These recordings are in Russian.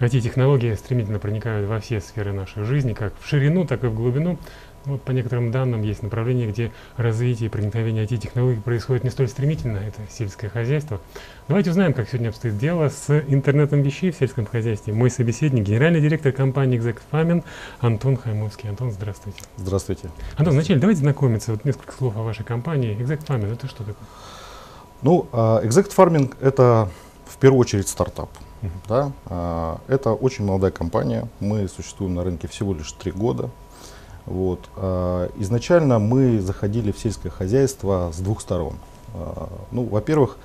IT-технологии стремительно проникают во все сферы нашей жизни, как в ширину, так и в глубину. Вот по некоторым данным есть направление, где развитие и проникновение IT-технологий происходит не столь стремительно, это сельское хозяйство. Давайте узнаем, как сегодня обстоит дело с интернетом вещей в сельском хозяйстве. Мой собеседник, генеральный директор компании Exact Farming Антон Хаймовский. Антон, здравствуйте. Здравствуйте. Антон, вначале давайте знакомиться. Вот несколько слов о вашей компании. Exact Farming, это что такое? Ну, а, Exact Farming это в первую очередь стартап. Да? А, это очень молодая компания. Мы существуем на рынке всего лишь три года. Вот. А, изначально мы заходили в сельское хозяйство с двух сторон. А, ну, во-первых,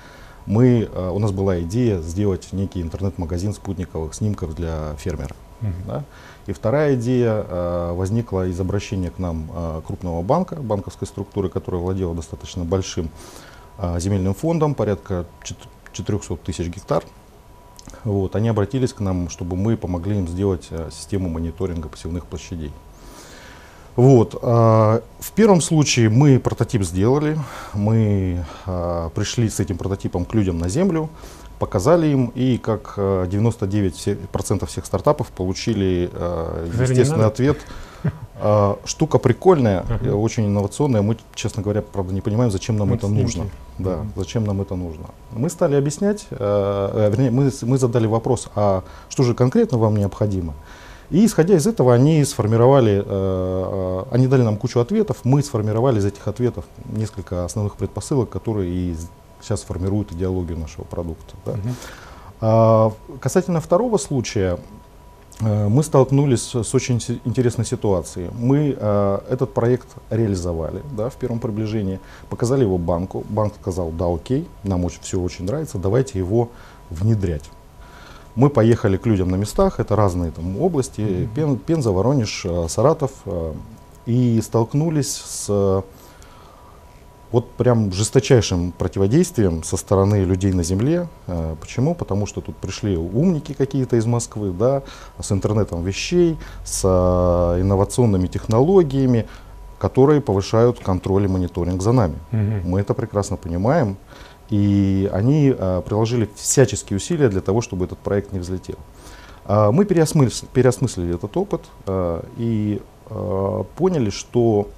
мы, у нас была идея сделать некий интернет-магазин спутниковых снимков для фермера. Uh-huh. Да? И вторая идея возникла из обращения к нам крупного банка, банковской структуры, которая владела достаточно большим земельным фондом, порядка 400 тысяч гектар. Вот, они обратились к нам, чтобы мы помогли им сделать систему мониторинга посевных площадей. Вот. А, в первом случае мы прототип сделали, мы а, пришли с этим прототипом к людям на землю, показали им, и как 99% а, всех стартапов получили естественный ответ. Штука прикольная, очень инновационная. Мы, честно говоря, правда не понимаем, зачем нам это нужно. Да, зачем нам это нужно. Мы стали объяснять, э, вернее, мы, мы задали вопрос, а что же конкретно вам необходимо? И исходя из этого они сформировали, э, э, они дали нам кучу ответов, мы сформировали из этих ответов несколько основных предпосылок, которые и сейчас формируют идеологию нашего продукта. Да. Угу. А, касательно второго случая, э, мы столкнулись с очень интересной ситуацией. Мы э, этот проект реализовали да, в первом приближении, показали его банку. Банк сказал, да, окей, нам очень, все очень нравится, давайте его внедрять. Мы поехали к людям на местах, это разные там области, mm-hmm. Пен, Пенза, Воронеж, э, Саратов, э, и столкнулись с вот прям жесточайшим противодействием со стороны людей на земле. Э, почему? Потому что тут пришли умники какие-то из Москвы, да, с интернетом вещей, с инновационными технологиями, которые повышают контроль и мониторинг за нами. Угу. Мы это прекрасно понимаем. И они а, приложили всяческие усилия для того, чтобы этот проект не взлетел. Мы переосмыслили, переосмыслили этот опыт и поняли, что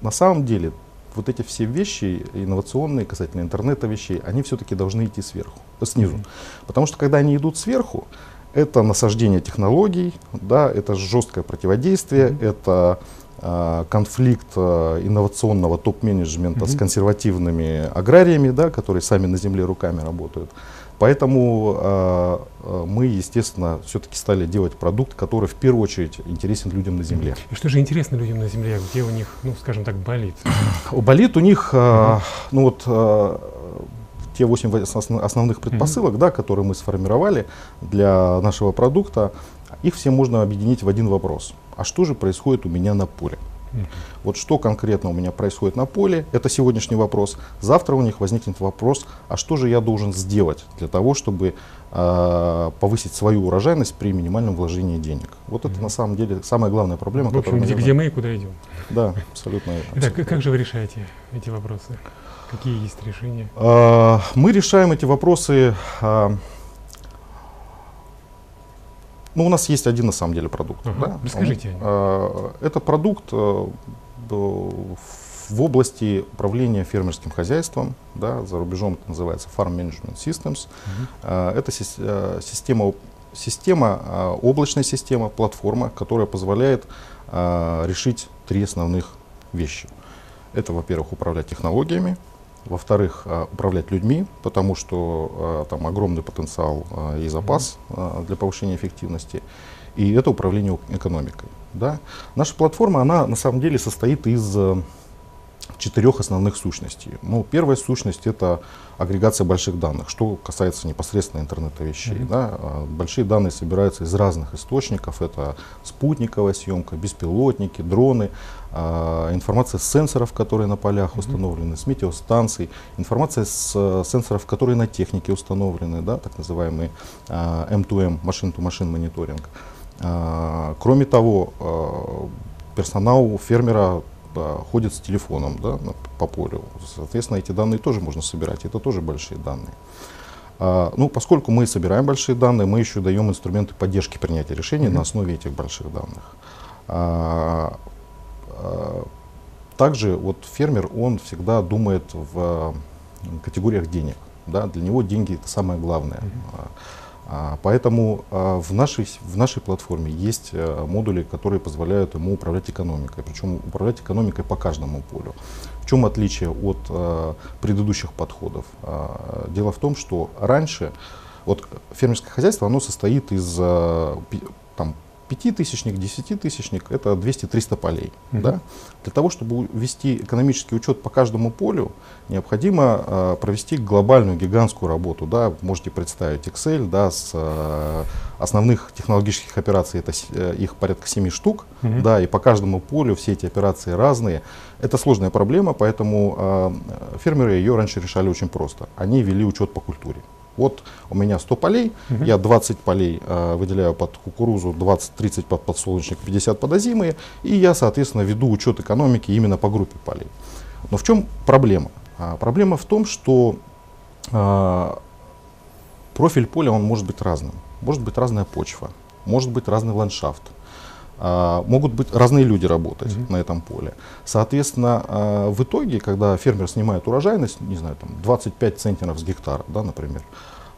на самом деле вот эти все вещи инновационные касательно интернета вещей, они все-таки должны идти сверху, снизу. Mm-hmm. Потому что когда они идут сверху, это насаждение технологий, да, это жесткое противодействие, mm-hmm. это а, конфликт а, инновационного топ-менеджмента mm-hmm. с консервативными аграриями, да, которые сами на земле руками работают. Поэтому э, мы, естественно, все-таки стали делать продукт, который в первую очередь интересен людям на земле. И что же интересно людям на земле? Где у них, ну, скажем так, болит? Болит у них, э, ну вот, э, те 8 основных предпосылок, да, которые мы сформировали для нашего продукта, их все можно объединить в один вопрос. А что же происходит у меня на поле? Вот что конкретно у меня происходит на поле, это сегодняшний вопрос. Завтра у них возникнет вопрос, а что же я должен сделать для того, чтобы э, повысить свою урожайность при минимальном вложении денег. Вот это на самом деле самая главная проблема. В общем, где, где мы и куда идем. Да, абсолютно. Итак, как же вы решаете эти вопросы? Какие есть решения? Э, мы решаем эти вопросы э, ну, у нас есть один на самом деле продукт. Ага, да? Расскажите. Он, э, это продукт э, в области управления фермерским хозяйством, да, за рубежом это называется Farm Management Systems. Угу. Э, это си э, система, система э, облачная система, платформа, которая позволяет э, решить три основных вещи. Это, во-первых, управлять технологиями, во-вторых, а, управлять людьми, потому что а, там огромный потенциал а, и запас для повышения эффективности. И это управление экономикой. Да? Наша платформа, она на самом деле состоит из четырех основных сущностей. Ну, первая сущность это агрегация больших данных, что касается непосредственно интернета вещей. Mm-hmm. Да, большие данные собираются из разных источников. Это спутниковая съемка, беспилотники, дроны, а, информация с сенсоров, которые на полях mm-hmm. установлены, с метеостанций, информация с а, сенсоров, которые на технике установлены, да, так называемый а, M2M, машин-to-машин мониторинг. А, кроме того, а, персонал фермера ходит с телефоном да, по полю. Соответственно, эти данные тоже можно собирать, это тоже большие данные. А, ну, поскольку мы собираем большие данные, мы еще даем инструменты поддержки принятия решений mm-hmm. на основе этих больших данных. А, а, также вот фермер, он всегда думает в категориях денег. Да? Для него деньги это самое главное. Mm-hmm. А, поэтому а, в нашей, в нашей платформе есть а, модули, которые позволяют ему управлять экономикой, причем управлять экономикой по каждому полю. В чем отличие от предыдущих подходов? Дело в том, что раньше вот фермерское хозяйство оно состоит из там, пятитысячник, десятитысячник, это 200-300 полей. Mm-hmm. Да? Для того, чтобы вести экономический учет по каждому полю, необходимо э, провести глобальную гигантскую работу. Да? Можете представить Excel да, с э, основных технологических операций, это э, их порядка 7 штук, mm-hmm. да, и по каждому полю все эти операции разные. Это сложная проблема, поэтому э, фермеры ее раньше решали очень просто. Они вели учет по культуре. Вот у меня 100 полей, угу. я 20 полей э, выделяю под кукурузу, 20-30 под подсолнечник, 50 под озимые, и я, соответственно, веду учет экономики именно по группе полей. Но в чем проблема? А, проблема в том, что а, профиль поля он может быть разным. Может быть разная почва, может быть разный ландшафт. Uh, могут быть разные люди работать mm-hmm. на этом поле. Соответственно, uh, в итоге, когда фермер снимает урожайность, не знаю, там 25 центнеров с гектара, да, например,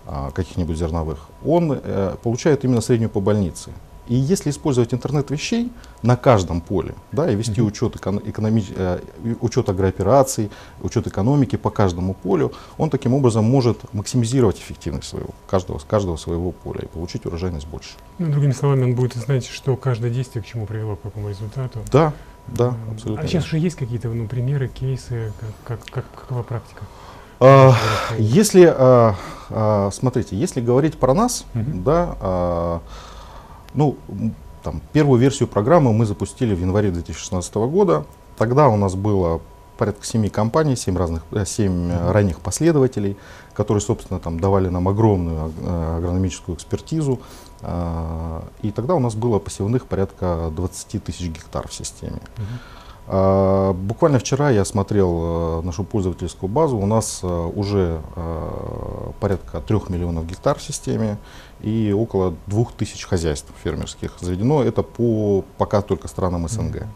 uh, каких-нибудь зерновых, он э, получает именно среднюю по больнице. И если использовать интернет вещей на каждом поле, да, и вести mm-hmm. учет, экономи, э, учет агроопераций, учет экономики по каждому полю, он таким образом может максимизировать эффективность своего, каждого, каждого своего поля и получить урожайность больше. Ну, другими словами, он будет знать, что каждое действие к чему привело, к какому результату. Да, да, абсолютно. А сейчас уже есть какие-то ну, примеры, кейсы, как, как, как, какова практика? А, если, а, а, смотрите, если говорить про нас, mm-hmm. да, а, ну, там, первую версию программы мы запустили в январе 2016 года. Тогда у нас было порядка семи компаний, семь разных, э, семь ранних последователей, которые, собственно, там давали нам огромную э, агрономическую экспертизу. И тогда у нас было посевных порядка 20 тысяч гектар в системе. Uh-huh. Буквально вчера я смотрел э, нашу пользовательскую базу. У нас уже порядка 3 миллионов гектар в системе и около 2000 хозяйств фермерских заведено. Это по пока только странам СНГ. Mm-hmm.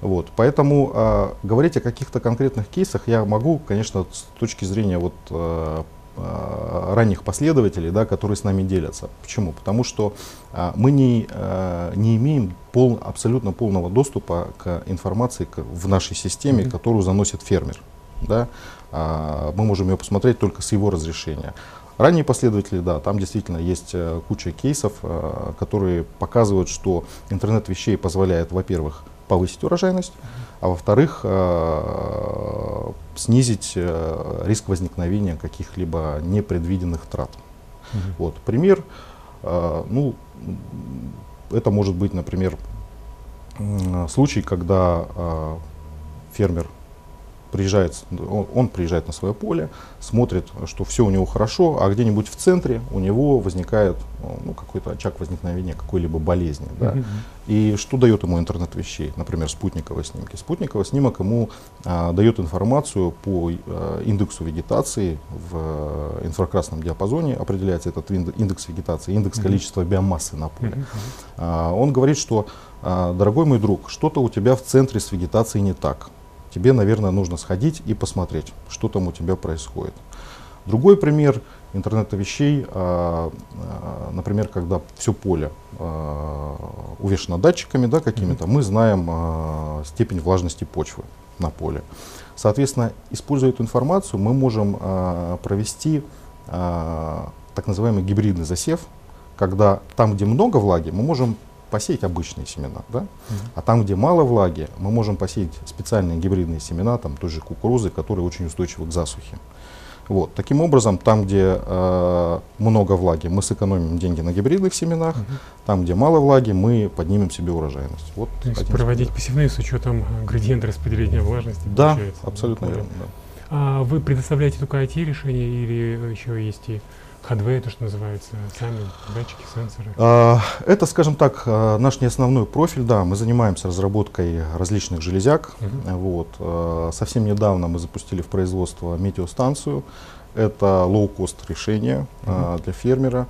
Вот, поэтому э, говорить о каких-то конкретных кейсах я могу, конечно, с точки зрения вот, э, ранних последователей, да, которые с нами делятся. Почему? Потому что э, мы не, э, не имеем пол, абсолютно полного доступа к информации к, в нашей системе, mm-hmm. которую заносит фермер. Да? Э, мы можем ее посмотреть только с его разрешения. Ранние последователи, да, там действительно есть э, куча кейсов, э, которые показывают, что интернет вещей позволяет, во-первых, повысить урожайность, а во-вторых, э, снизить риск возникновения каких-либо непредвиденных трат. Угу. Вот, пример, ну, это может быть, например, случай, когда фермер приезжает, он, приезжает на свое поле, смотрит, что все у него хорошо, а где-нибудь в центре у него возникает ну, какой-то очаг возникновения какой-либо болезни. Да? Mm-hmm. И что дает ему интернет вещей, например, спутниковые снимки? Спутниковый снимок ему а, дает информацию по а, индексу вегетации в а, инфракрасном диапазоне, определяется этот индекс вегетации, индекс mm-hmm. количества биомассы на поле. Mm-hmm. А, он говорит, что, а, дорогой мой друг, что-то у тебя в центре с вегетацией не так тебе, наверное, нужно сходить и посмотреть, что там у тебя происходит. Другой пример интернета вещей, а, а, например, когда все поле а, увешано датчиками да, какими-то, мы знаем степень влажности почвы на поле. Соответственно, используя эту информацию, мы можем провести так называемый гибридный засев, когда там, где много влаги, мы можем посеять обычные семена, да? Угу. а там, где мало влаги, мы можем посеять специальные гибридные семена, там той же кукурузы, которые очень устойчивы к засухе. Вот. Таким образом, там, где э, много влаги, мы сэкономим деньги на гибридных семенах, угу. там, где мало влаги, мы поднимем себе урожайность. Вот То есть проводить способ. посевные с учетом градиента распределения влажности? Да, абсолютно верно. Да. А вы предоставляете только IT-решения или еще есть и Ходвей, то, что называется, сами датчики, сенсоры? А, это, скажем так, а, наш не основной профиль, да, мы занимаемся разработкой различных железяк. Uh-huh. Вот. А, совсем недавно мы запустили в производство метеостанцию. Это лоу-кост решение uh-huh. для фермера.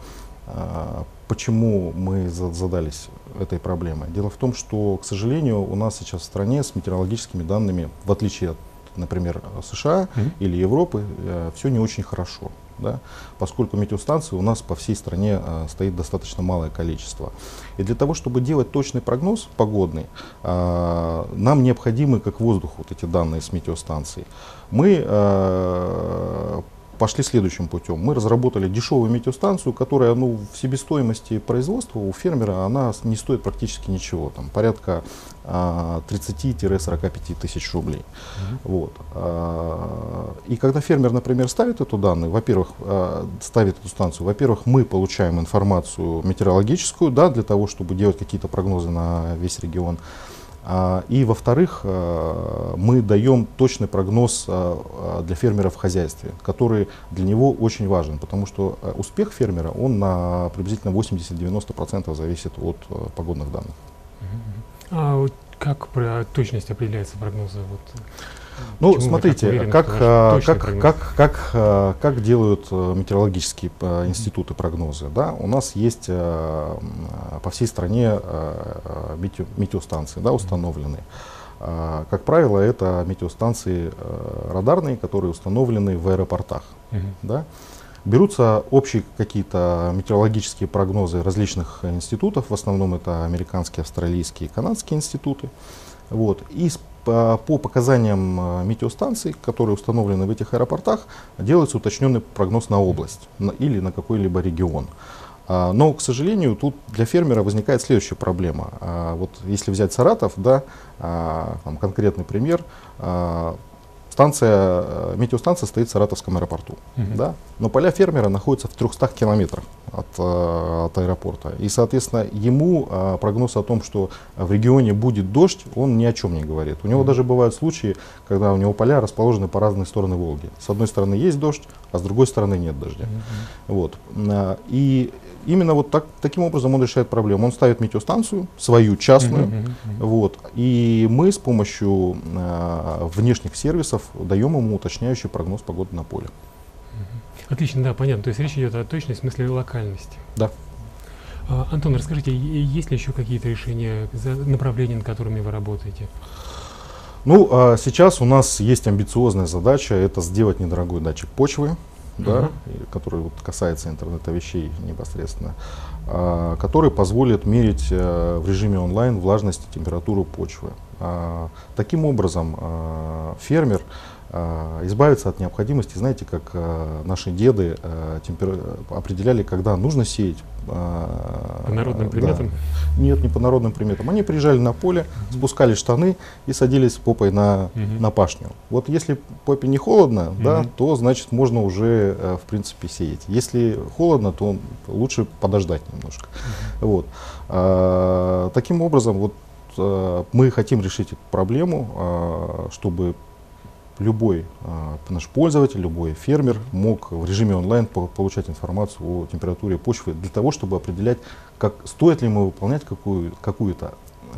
Почему мы задались этой проблемой? Дело в том, что, к сожалению, у нас сейчас в стране с метеорологическими данными, в отличие от, например, США mm-hmm. или Европы, э, все не очень хорошо. Да? Поскольку метеостанций у нас по всей стране э, стоит достаточно малое количество. И для того, чтобы делать точный прогноз погодный, э, нам необходимы как воздух вот эти данные с метеостанций. Мы э, пошли следующим путем. Мы разработали дешевую метеостанцию, которая ну, в себестоимости производства у фермера она не стоит практически ничего, там, порядка а, 30-45 тысяч рублей. Mm-hmm. Вот. А, и когда фермер, например, ставит эту данную, во-первых, а, ставит эту станцию, во-первых, мы получаем информацию метеорологическую, да, для того, чтобы делать какие-то прогнозы на весь регион. А, и во-вторых, а, мы даем точный прогноз а, для фермера в хозяйстве, который для него очень важен, потому что успех фермера, он на приблизительно 80-90% зависит от погодных данных. А как точность определяется прогноза? Ну, Почему смотрите, уверены, как, а, как, как, как, как, а, как делают э, метеорологические институты прогнозы. Да? У нас есть по всей стране метео, метеостанции да, установлены. Как правило, это метеостанции радарные, которые установлены в аэропортах. Uh-huh. Да? Берутся общие какие-то метеорологические прогнозы различных институтов, в основном это американские, австралийские, канадские институты. Вот. И по, по показаниям э, метеостанций, которые установлены в этих аэропортах, делается уточненный прогноз на область или на какой-либо регион. А, но, к сожалению, тут для фермера возникает следующая проблема. А, вот если взять Саратов, да, а, там конкретный пример, станция, э, метеостанция стоит в Саратовском аэропорту, угу. да, но поля фермера находятся в 300 километрах от, э, от аэропорта. И, соответственно, ему а, прогноз о том, что в регионе будет дождь, он ни о чем не говорит. У него угу. даже бывают случаи, когда у него поля расположены по разные стороны Волги. С одной стороны есть дождь, а с другой стороны нет дождя. Угу. Вот. И именно вот так, таким образом он решает проблему. Он ставит метеостанцию, свою частную, uh-huh, uh-huh. вот, и мы с помощью э, внешних сервисов даем ему уточняющий прогноз погоды на поле. Uh-huh. Отлично, да, понятно. То есть речь идет о точности, в смысле локальности. Да. А, Антон, расскажите, есть ли еще какие-то решения, направления, над которыми вы работаете? Ну, а сейчас у нас есть амбициозная задача, это сделать недорогой датчик почвы да, uh-huh. который вот касается интернета вещей непосредственно, а, который позволит мерить а, в режиме онлайн влажность и температуру почвы. А, таким образом, а, фермер избавиться от необходимости, знаете, как а, наши деды а, темпер... определяли, когда нужно сеять. По народным приметам? Да. Нет, не по народным приметам. Они приезжали на поле, спускали штаны и садились попой на, uh-huh. на пашню. Вот если попе не холодно, uh-huh. да, то значит можно уже, в принципе, сеять. Если холодно, то лучше подождать немножко. Uh-huh. Вот. А, таким образом, вот мы хотим решить эту проблему, чтобы любой а, наш пользователь, любой фермер мог в режиме онлайн по получать информацию о температуре почвы для того, чтобы определять, как, стоит ли ему выполнять какую, какую-то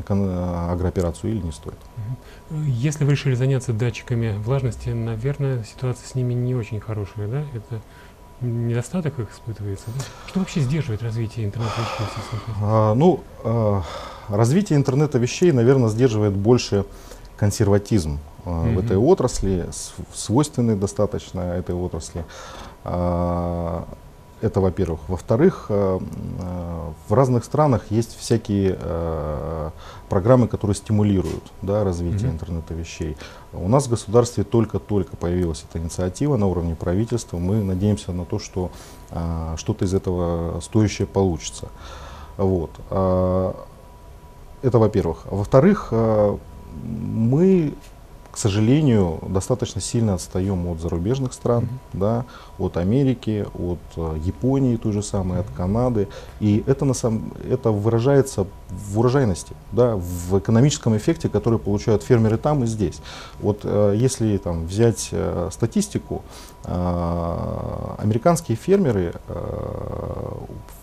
агрооперацию или не стоит. Если вы решили заняться датчиками влажности, наверное, ситуация с ними не очень хорошая, да? Это недостаток их испытывается? Да? Что вообще сдерживает развитие интернета вещей? А, ну, а, развитие интернета вещей, наверное, сдерживает больше консерватизм mm-hmm. в этой отрасли, свойственный достаточно этой отрасли. А, это, во-первых. Во-вторых, э, э, в разных странах есть всякие программы, которые стимулируют да, развитие mm-hmm. интернета вещей. У нас в государстве только-только появилась эта инициатива на уровне правительства. Мы надеемся на то, что что-то из этого стоящее получится. Вот. Это во-первых. Во-вторых, мы к сожалению, достаточно сильно отстаем от зарубежных стран, mm-hmm. да, от Америки, от э, Японии той же самой, от Канады. И это, на самом, это выражается в урожайности, да, в экономическом эффекте, который получают фермеры там и здесь. Вот э, если там, взять э, статистику, американские фермеры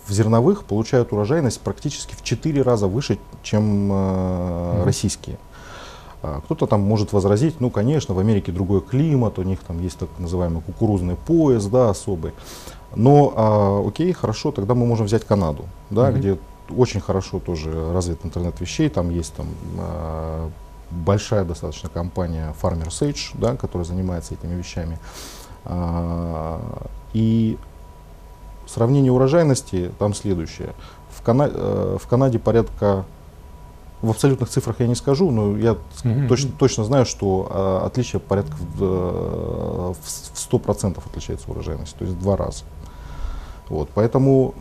в зерновых получают урожайность практически в 4 раза выше, чем э, mm-hmm. российские. А, кто-то там может возразить, ну, конечно, в Америке другой климат, у них там есть так называемый кукурузный пояс, да, особый. Но, а, окей, хорошо, тогда мы можем взять Канаду, да, mm-hmm. где очень хорошо тоже развит интернет вещей, там есть там а, большая достаточно компания Farmer Sage, да, которая занимается этими вещами. А, и сравнение урожайности там следующее. В, Кана- э, в Канаде порядка в абсолютных цифрах я не скажу, но я mm-hmm. точно, точно знаю, что а, отличие порядка в, э, в 100% отличается урожайность, то есть в два раза. Вот, поэтому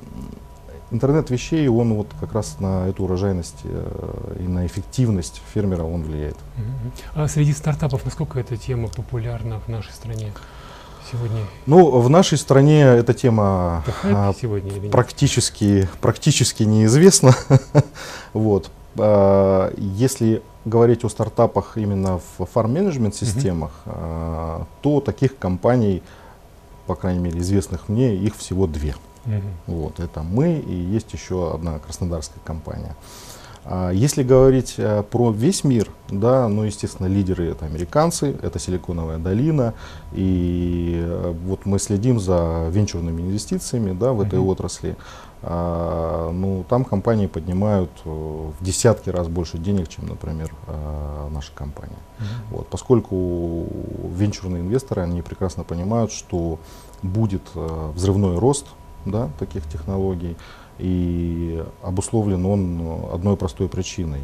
интернет вещей, он вот как раз на эту урожайность э, и на эффективность фермера он влияет. Mm-hmm. А среди стартапов насколько эта тема популярна в нашей стране? сегодня? Ну, в нашей стране эта тема а, сегодня, практически, практически неизвестна. вот. А, если говорить о стартапах именно в фарм-менеджмент системах, mm-hmm. то таких компаний, по крайней мере, известных мне, их всего две. Mm-hmm. Вот, это мы и есть еще одна краснодарская компания. А, если говорить э, про весь мир, да, ну, естественно, лидеры это американцы, это Силиконовая долина, и э, вот мы следим за венчурными инвестициями, да, в этой mm-hmm. отрасли. А, ну, там компании поднимают э, в десятки раз больше денег, чем, например, а, наша компания. Mm-hmm. Вот, поскольку венчурные инвесторы, они прекрасно понимают, что будет э, взрывной рост да, таких технологий, и обусловлен он одной простой причиной.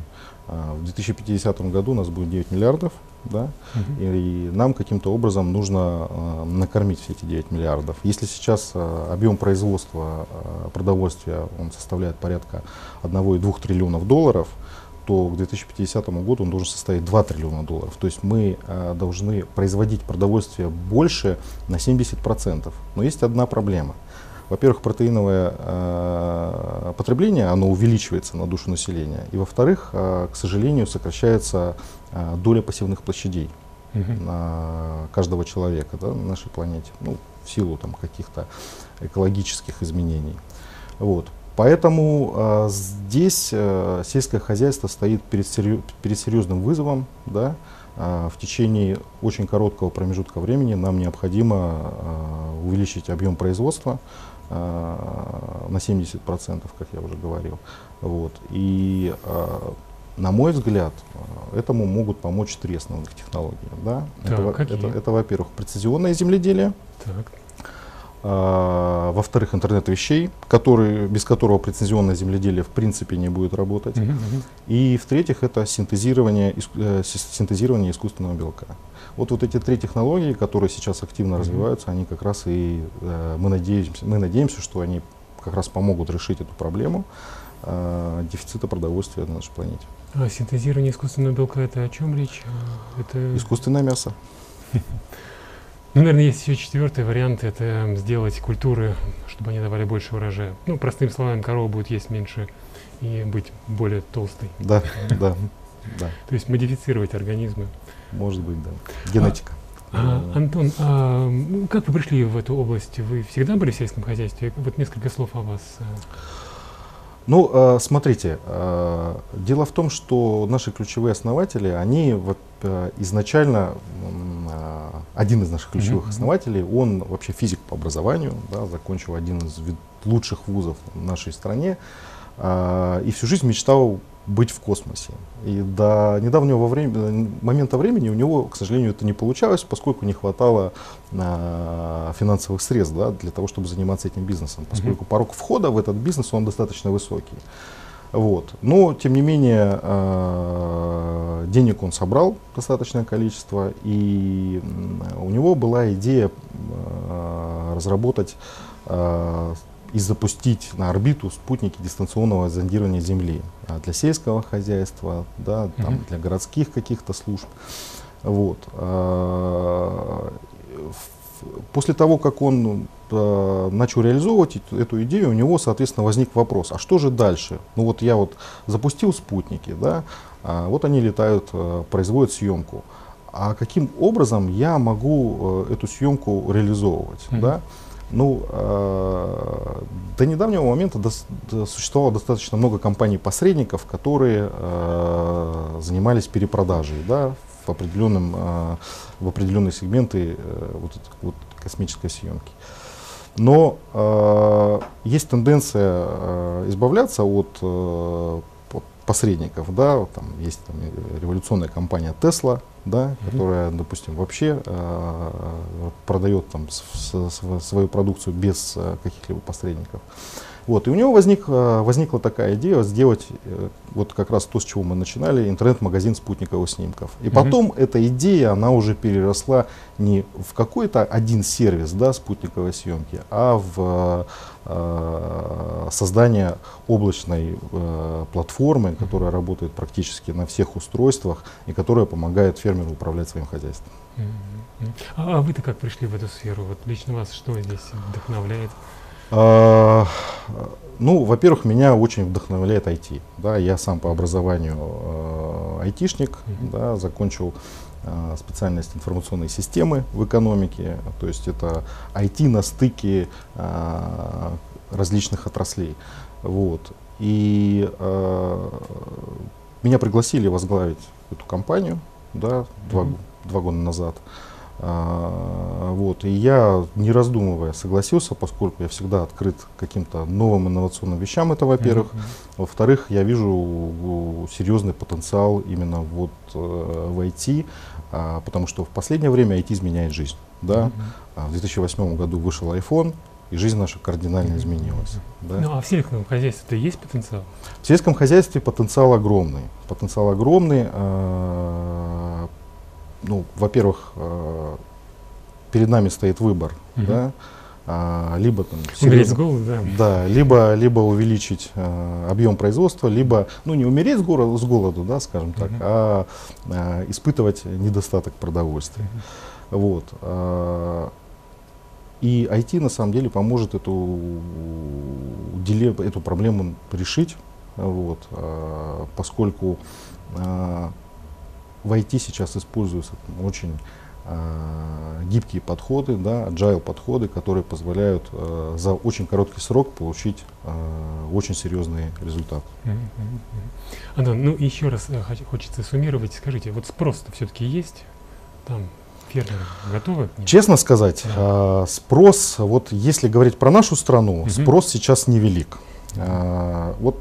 В 2050 году у нас будет 9 миллиардов, да, угу. и, и нам каким-то образом нужно э, накормить все эти 9 миллиардов. Если сейчас э, объем производства э, продовольствия он составляет порядка 1,2 триллионов долларов, то к 2050 году он должен составить 2 триллиона долларов. То есть мы э, должны производить продовольствие больше на 70%. Но есть одна проблема – во-первых, протеиновое э, потребление, оно увеличивается на душу населения. И во-вторых, э, к сожалению, сокращается э, доля пассивных площадей угу. на каждого человека да, на нашей планете. Ну, в силу там, каких-то экологических изменений. Вот. Поэтому э, здесь э, сельское хозяйство стоит перед, серьез, перед серьезным вызовом. Да? Э, в течение очень короткого промежутка времени нам необходимо э, увеличить объем производства, на 70%, как я уже говорил. Вот. И э, на мой взгляд, э, этому могут помочь три основных технологии. Да? Так, это, это, это, во-первых, прецизионное земледелие. Так. А, во-вторых, интернет вещей, который, без которого прецизионное земледелие в принципе не будет работать. Uh-huh, uh-huh. И в-третьих, это синтезирование, э, синтезирование искусственного белка. Вот, вот эти три технологии, которые сейчас активно mm-hmm. развиваются, они как раз и э, мы, надеемся, мы надеемся, что они как раз помогут решить эту проблему э, дефицита продовольствия на нашей планете. А синтезирование искусственного белка это о чем речь? Это... Искусственное мясо. Ну, наверное, есть еще четвертый вариант, это сделать культуры, чтобы они давали больше урожая. Ну, простым словами, корова будет есть меньше и быть более толстой. Да, да, да. То есть модифицировать организмы. Может быть, да. Генетика. А, а, Антон, а как вы пришли в эту область? Вы всегда были в сельском хозяйстве? Вот несколько слов о вас. Э. Ну, э, смотрите, э, дело в том, что наши ключевые основатели, они вот изначально, один из наших ключевых mm-hmm. основателей, он вообще физик по образованию, да, закончил один из лучших вузов в нашей стране, и всю жизнь мечтал быть в космосе. И до недавнего время, момента времени у него, к сожалению, это не получалось, поскольку не хватало а, финансовых средств да, для того, чтобы заниматься этим бизнесом, поскольку mm-hmm. порог входа в этот бизнес он достаточно высокий. Вот. Но, тем не менее, э, денег он собрал достаточное количество, и у него была идея э, разработать э, и запустить на орбиту спутники дистанционного зондирования Земли а для сельского хозяйства, да, там, mm-hmm. для городских каких-то служб. Вот. А, после того, как он а, начал реализовывать эту идею, у него, соответственно, возник вопрос, а что же дальше? Ну вот я вот запустил спутники, да, а, вот они летают, производят съемку. А каким образом я могу эту съемку реализовывать? Mm-hmm. Да? Ну, э, до недавнего момента до, до, существовало достаточно много компаний-посредников, которые э, занимались перепродажей да, в, определенном, э, в определенные сегменты э, вот, вот, космической съемки. Но э, есть тенденция э, избавляться от э, посредников, да, там есть там, революционная компания Tesla, да, mm-hmm. которая, допустим, вообще э, продает там с, с, свою продукцию без э, каких-либо посредников. Вот, и у него возник, э, возникла такая идея сделать э, вот как раз то, с чего мы начинали, интернет-магазин спутниковых снимков. И потом эта идея, она уже переросла не в какой-то один сервис да, спутниковой съемки, а в э, создание облачной э, платформы, которая работает практически на всех устройствах и которая помогает фермеру управлять своим хозяйством. А, а вы-то как пришли в эту сферу? Вот лично вас что здесь вдохновляет? А, ну, во-первых, меня очень вдохновляет IT. Да, я сам по образованию э, айтишник, mm-hmm. да, закончил э, специальность информационной системы в экономике. То есть это IT на стыке э, различных отраслей. Вот. И э, меня пригласили возглавить эту компанию да, mm-hmm. два, два года назад. А, вот, и я, не раздумывая, согласился, поскольку я всегда открыт каким-то новым инновационным вещам, это во-первых. Mm-hmm. Во-вторых, я вижу серьезный потенциал именно вот э, в IT, а, потому что в последнее время IT изменяет жизнь. Да? Mm-hmm. В 2008 году вышел iPhone, и жизнь наша кардинально mm-hmm. изменилась. Да? Ну а в сельском хозяйстве есть потенциал? В сельском хозяйстве потенциал огромный. Потенциал огромный. Э, ну, во-первых, э, перед нами стоит выбор, угу. да, а, либо там умереть с голоду, да. да, либо либо увеличить а, объем производства, либо ну не умереть с, голоду, с голоду, да, скажем так, uh а, а испытывать недостаток продовольствия, uh вот. А, и IT на самом деле поможет эту эту проблему решить, вот, а, поскольку в IT сейчас используются очень э, гибкие подходы, да, agile подходы, которые позволяют э, за очень короткий срок получить э, очень серьезные результаты. Антон, ну еще раз э, хочется суммировать. Скажите, вот спрос-то все-таки есть? Там фермеры готовы? Честно сказать, да. спрос, вот если говорить про нашу страну, угу. спрос сейчас невелик. Вот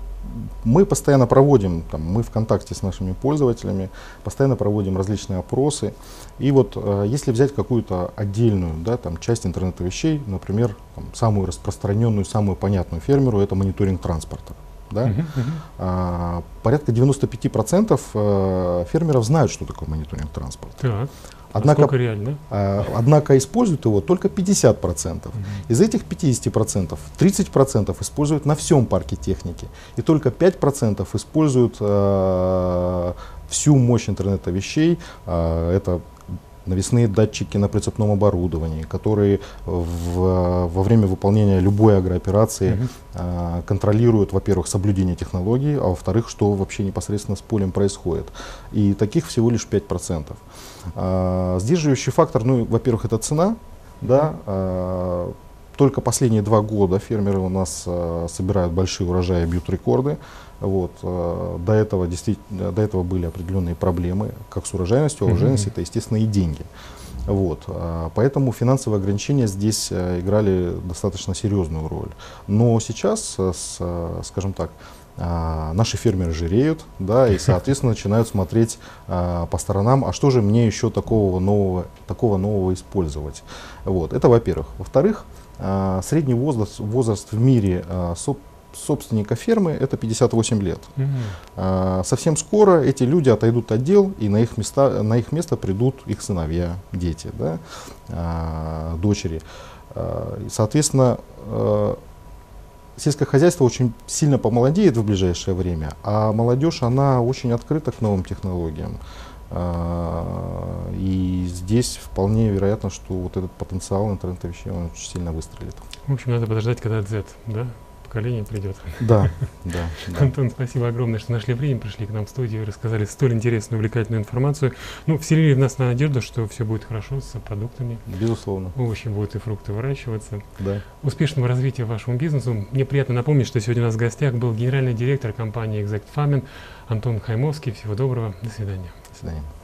мы постоянно проводим, там, мы в контакте с нашими пользователями, постоянно проводим различные опросы. И вот э, если взять какую-то отдельную да, там, часть интернета вещей, например, там, самую распространенную, самую понятную фермеру, это мониторинг транспорта. Да? Uh-huh, uh-huh. А, порядка 95% э, фермеров знают, что такое мониторинг транспорта. Так. Однако, реально? Э, однако используют его только 50%. Угу. Из этих 50% 30% используют на всем парке техники. И только 5% используют э, всю мощь интернета вещей. Э, это навесные датчики на прицепном оборудовании, которые в, во время выполнения любой агрооперации угу. э, контролируют, во-первых, соблюдение технологий, а во-вторых, что вообще непосредственно с полем происходит. И таких всего лишь 5%. А, сдерживающий фактор, ну, во-первых, это цена, да, а, только последние два года фермеры у нас а, собирают большие урожаи, бьют рекорды. Вот, а, до этого действительно, до этого были определенные проблемы, как с урожайностью, а урожайность mm-hmm. это, естественно, и деньги. Вот, а, поэтому финансовые ограничения здесь а, играли достаточно серьезную роль. Но сейчас, с, скажем так, а, наши фермеры жиреют, да, и, соответственно, начинают смотреть а, по сторонам, а что же мне еще такого нового, такого нового использовать. Вот, это во-первых. Во-вторых, а, средний возраст, возраст в мире а, собственника фермы это 58 лет. Угу. А, совсем скоро эти люди отойдут от дел, и на их, места, на их место придут их сыновья, дети, да, а, дочери. А, соответственно, сельское хозяйство очень сильно помолодеет в ближайшее время, а молодежь, она очень открыта к новым технологиям. А, И здесь вполне вероятно, что вот этот потенциал интернета вещей он очень сильно выстрелит. В общем, надо подождать, когда Z, да, поколение придет. Да, да, да. Антон, спасибо огромное, что нашли время, пришли к нам в студию, рассказали столь интересную, увлекательную информацию. Ну, вселили в нас надежду, что все будет хорошо с продуктами. Безусловно, Овощи будут и фрукты выращиваться. да. Успешного развития вашему бизнесу. Мне приятно напомнить, что сегодня у нас в гостях был генеральный директор компании Exact Farming Антон Хаймовский. Всего доброго. До свидания. До свидания.